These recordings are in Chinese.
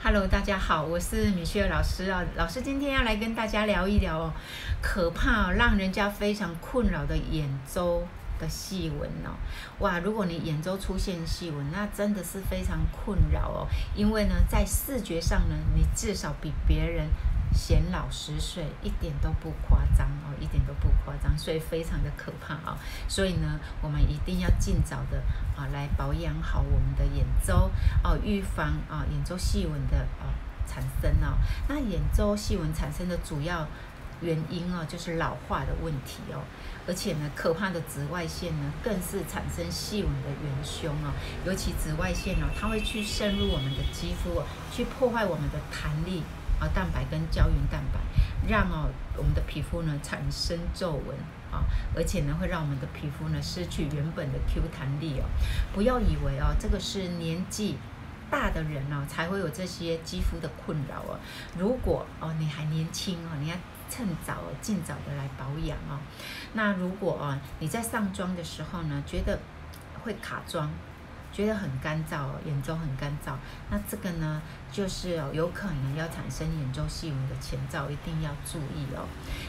Hello，大家好，我是米雪老师啊。老师今天要来跟大家聊一聊哦，可怕、让人家非常困扰的眼周的细纹哦。哇，如果你眼周出现细纹，那真的是非常困扰哦。因为呢，在视觉上呢，你至少比别人显老十岁，一点都不夸张哦，一点都不夸张，所以非常的可怕啊、所以呢，我们一定要尽早的啊来保养好我们的眼周哦，预防啊眼周细纹的啊产生哦。那眼周细纹产生的主要原因哦，就是老化的问题哦。而且呢，可怕的紫外线呢，更是产生细纹的元凶哦。尤其紫外线哦，它会去渗入我们的肌肤哦，去破坏我们的弹力。啊，蛋白跟胶原蛋白，让哦我们的皮肤呢产生皱纹啊，而且呢会让我们的皮肤呢失去原本的 Q 弹力哦。不要以为哦这个是年纪大的人哦才会有这些肌肤的困扰哦。如果哦你还年轻哦，你要趁早尽早的来保养哦。那如果哦你在上妆的时候呢觉得会卡妆。觉得很干燥，眼周很干燥，那这个呢，就是，有可能要产生眼周细纹的前兆，一定要注意哦。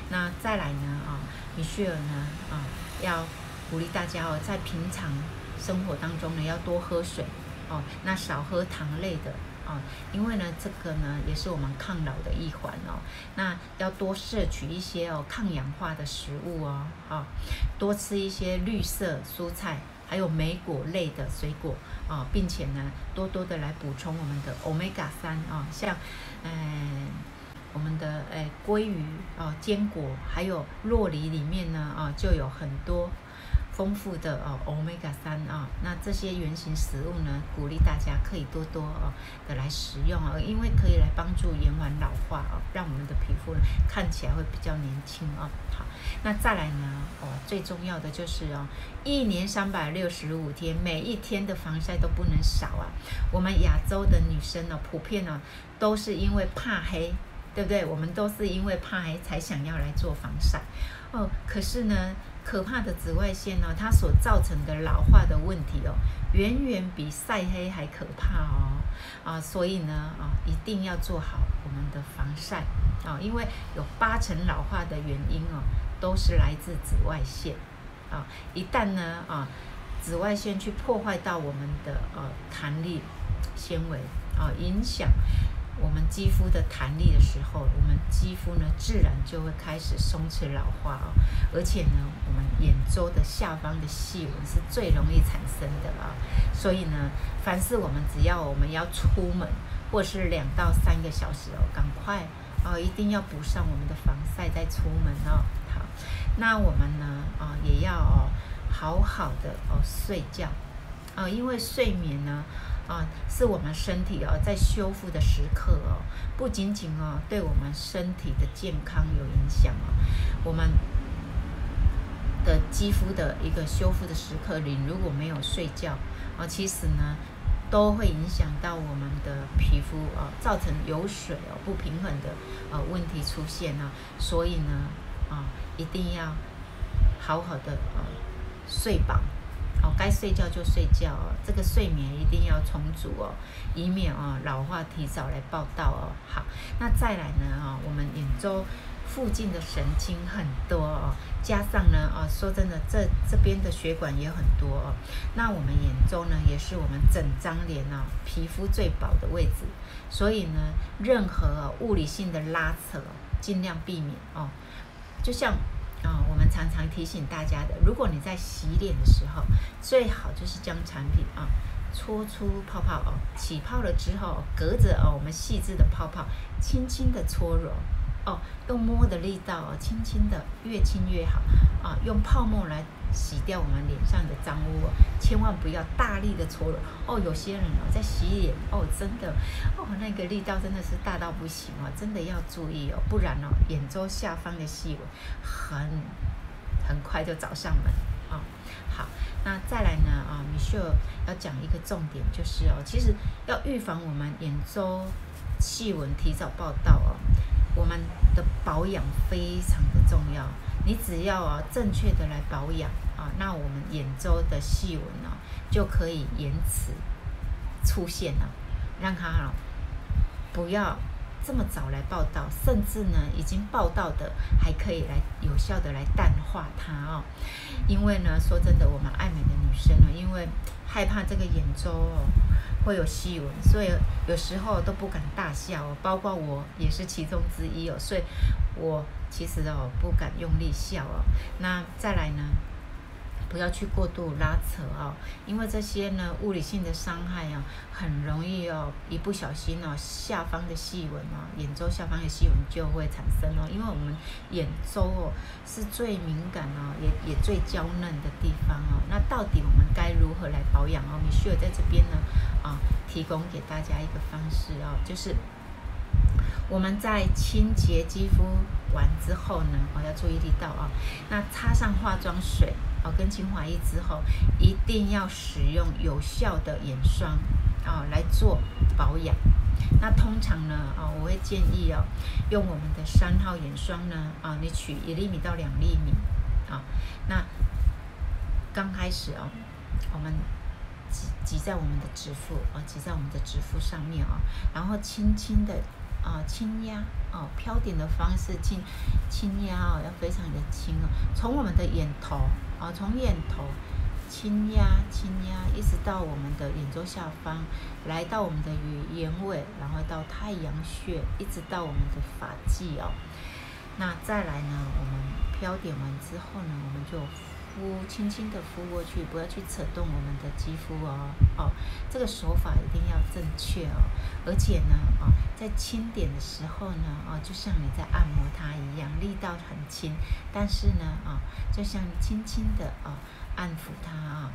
那再来呢，啊，米雪儿呢，啊，要鼓励大家哦，在平常生活当中呢，要多喝水哦，那少喝糖类的哦，因为呢，这个呢，也是我们抗老的一环哦。那要多摄取一些哦，抗氧化的食物哦，啊，多吃一些绿色蔬菜。还有莓果类的水果啊，并且呢，多多的来补充我们的 Omega 三啊，像嗯、我们的诶鲑鱼啊、坚果，还有洛梨里面呢啊，就有很多。丰富的哦，Omega 三啊，那这些原型食物呢，鼓励大家可以多多哦的来食用哦，因为可以来帮助延缓老化哦，让我们的皮肤呢看起来会比较年轻哦。好，那再来呢哦，最重要的就是哦，一年三百六十五天，每一天的防晒都不能少啊。我们亚洲的女生呢，普遍呢都是因为怕黑，对不对？我们都是因为怕黑才想要来做防晒哦。可是呢。可怕的紫外线呢，它所造成的老化的问题哦，远远比晒黑还可怕哦啊！所以呢啊，一定要做好我们的防晒啊，因为有八成老化的原因哦，都是来自紫外线啊。一旦呢啊，紫外线去破坏到我们的呃弹力纤维啊，影响。我们肌肤的弹力的时候，我们肌肤呢自然就会开始松弛老化哦，而且呢，我们眼周的下方的细纹是最容易产生的啊，所以呢，凡是我们只要我们要出门，或是两到三个小时哦，赶快哦，一定要补上我们的防晒再出门哦。好，那我们呢啊也要哦好好的哦睡觉啊，因为睡眠呢。啊，是我们身体哦在修复的时刻哦，不仅仅哦对我们身体的健康有影响哦，我们的肌肤的一个修复的时刻里，如果没有睡觉啊，其实呢都会影响到我们的皮肤啊，造成油水哦不平衡的呃问题出现呢，所以呢啊一定要好好的啊睡饱。哦，该睡觉就睡觉哦，这个睡眠一定要充足哦，以免哦老化提早来报到哦。好，那再来呢啊，我们眼周附近的神经很多哦，加上呢哦，说真的，这这边的血管也很多哦。那我们眼周呢，也是我们整张脸啊皮肤最薄的位置，所以呢，任何物理性的拉扯，尽量避免哦。就像。啊、我们常常提醒大家的，如果你在洗脸的时候，最好就是将产品啊搓出泡泡哦，起泡了之后，隔着哦我们细致的泡泡，轻轻的搓揉哦，用摸的力道哦，轻轻的越轻越好啊，用泡沫来。洗掉我们脸上的脏污哦，千万不要大力的搓揉哦。有些人哦，在洗脸哦，真的哦，那个力道真的是大到不行哦，真的要注意哦，不然哦，眼周下方的细纹很很快就找上门啊、好，那再来呢啊，米秀要讲一个重点，就是哦，其实要预防我们眼周细纹提早报到哦，我们的保养非常的重要。你只要啊正确的来保养啊，那我们眼周的细纹呢就可以延迟出现了，让它啊不要这么早来报道，甚至呢，已经报道的还可以来有效的来淡化它哦。因为呢，说真的，我们爱美的女生呢，因为害怕这个眼周哦会有细纹，所以有时候都不敢大笑哦，包括我也是其中之一哦。所以我其实哦不敢用力笑哦。那再来呢？不要去过度拉扯哦，因为这些呢，物理性的伤害哦，很容易哦，一不小心哦，下方的细纹哦，眼周下方的细纹就会产生哦。因为我们眼周哦是最敏感哦，也也最娇嫩的地方哦。那到底我们该如何来保养哦？米歇尔在这边呢啊，提供给大家一个方式哦，就是我们在清洁肌肤完之后呢，我要注意力到啊，那擦上化妆水。哦，跟精华液之后，一定要使用有效的眼霜啊、哦、来做保养。那通常呢，啊、哦，我会建议哦，用我们的三号眼霜呢，啊、你取一粒米到两粒米，啊、那刚开始哦，我们挤挤在我们的指腹，啊、挤在我们的指腹上面啊、然后轻轻的。啊，轻压哦，飘点的方式轻轻压哦，要非常的轻哦。从我们的眼头啊，从眼头轻压轻压，一直到我们的眼周下方，来到我们的眼尾，然后到太阳穴，一直到我们的发际哦。那再来呢，我们飘点完之后呢，我们就。敷轻轻的敷过去，不要去扯动我们的肌肤哦哦，这个手法一定要正确哦。而且呢，哦，在轻点的时候呢，哦，就像你在按摩它一样，力道很轻，但是呢，啊，就像轻轻的啊安抚它啊。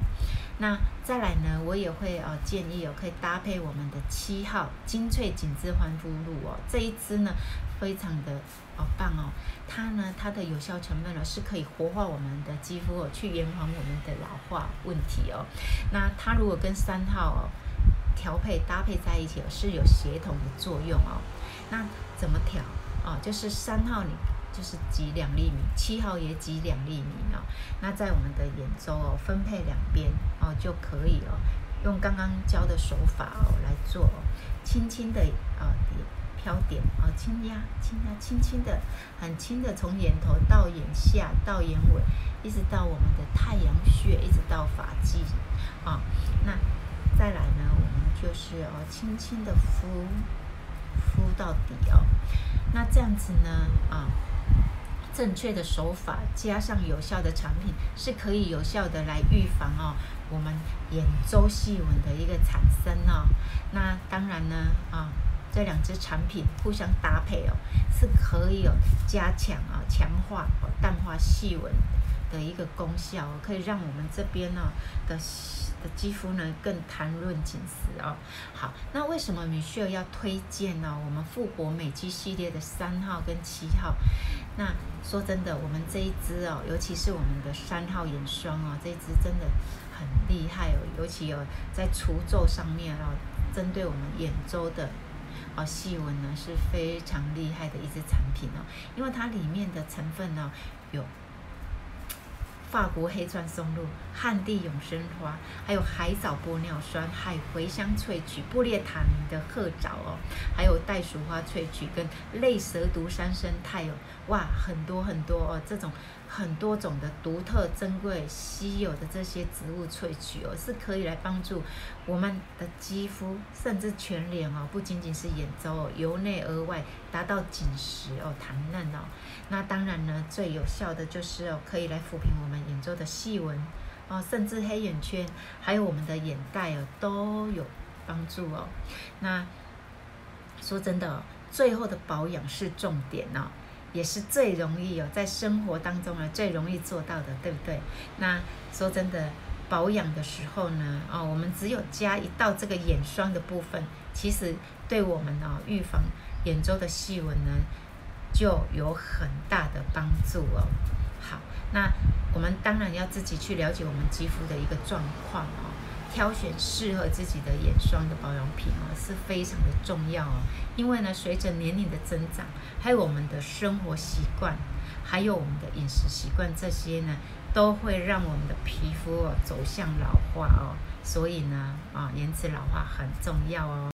那再来呢，我也会啊建议哦，可以搭配我们的七号精粹紧致焕肤露哦，这一支呢。非常的哦棒哦，它呢，它的有效成分呢是可以活化我们的肌肤哦，去延缓我们的老化问题哦。那它如果跟三号哦调配搭配在一起哦，是有协同的作用哦。那怎么调哦？就是三号你就是挤两粒米，七号也挤两粒米哦。那在我们的眼周哦分配两边哦就可以哦，用刚刚教的手法哦来做哦，轻轻的啊点。飘点啊，轻压，轻压，轻轻的，很轻的，从眼头到眼下到眼尾，一直到我们的太阳穴，一直到发际啊。那再来呢，我们就是哦，轻轻的敷，敷到底哦。那这样子呢，啊，正确的手法加上有效的产品，是可以有效的来预防哦，我们眼周细纹的一个产生哦。那当然呢，啊。这两支产品互相搭配哦，是可以有加强啊、强化、淡化细纹的一个功效哦，可以让我们这边呢的的肌肤呢更弹润紧实哦。好，那为什么米歇尔要推荐呢？我们复活美肌系列的三号跟七号。那说真的，我们这一支哦，尤其是我们的三号眼霜哦，这一支真的很厉害哦，尤其有在除皱上面哦，针对我们眼周的。哦，细纹呢是非常厉害的一支产品哦，因为它里面的成分呢有法国黑钻松露、汉地永生花，还有海藻玻尿酸、海茴香萃取、布列塔尼的褐藻哦，还有袋鼠花萃取跟类蛇毒三生态哦，哇，很多很多哦，这种。很多种的独特、珍贵、稀有的这些植物萃取哦，是可以来帮助我们的肌肤，甚至全脸哦，不仅仅是眼周哦，由内而外达到紧实哦、弹嫩哦。那当然呢，最有效的就是哦，可以来抚平我们眼周的细纹哦，甚至黑眼圈，还有我们的眼袋哦，都有帮助哦。那说真的，最后的保养是重点哦。也是最容易有在生活当中啊最容易做到的，对不对？那说真的，保养的时候呢，哦，我们只有加一道这个眼霜的部分，其实对我们、哦、预防眼周的细纹呢就有很大的帮助哦。好，那我们当然要自己去了解我们肌肤的一个状况哦。挑选适合自己的眼霜的保养品哦，是非常的重要哦。因为呢，随着年龄的增长，还有我们的生活习惯，还有我们的饮食习惯，这些呢，都会让我们的皮肤哦走向老化哦。所以呢，啊，延迟老化很重要哦。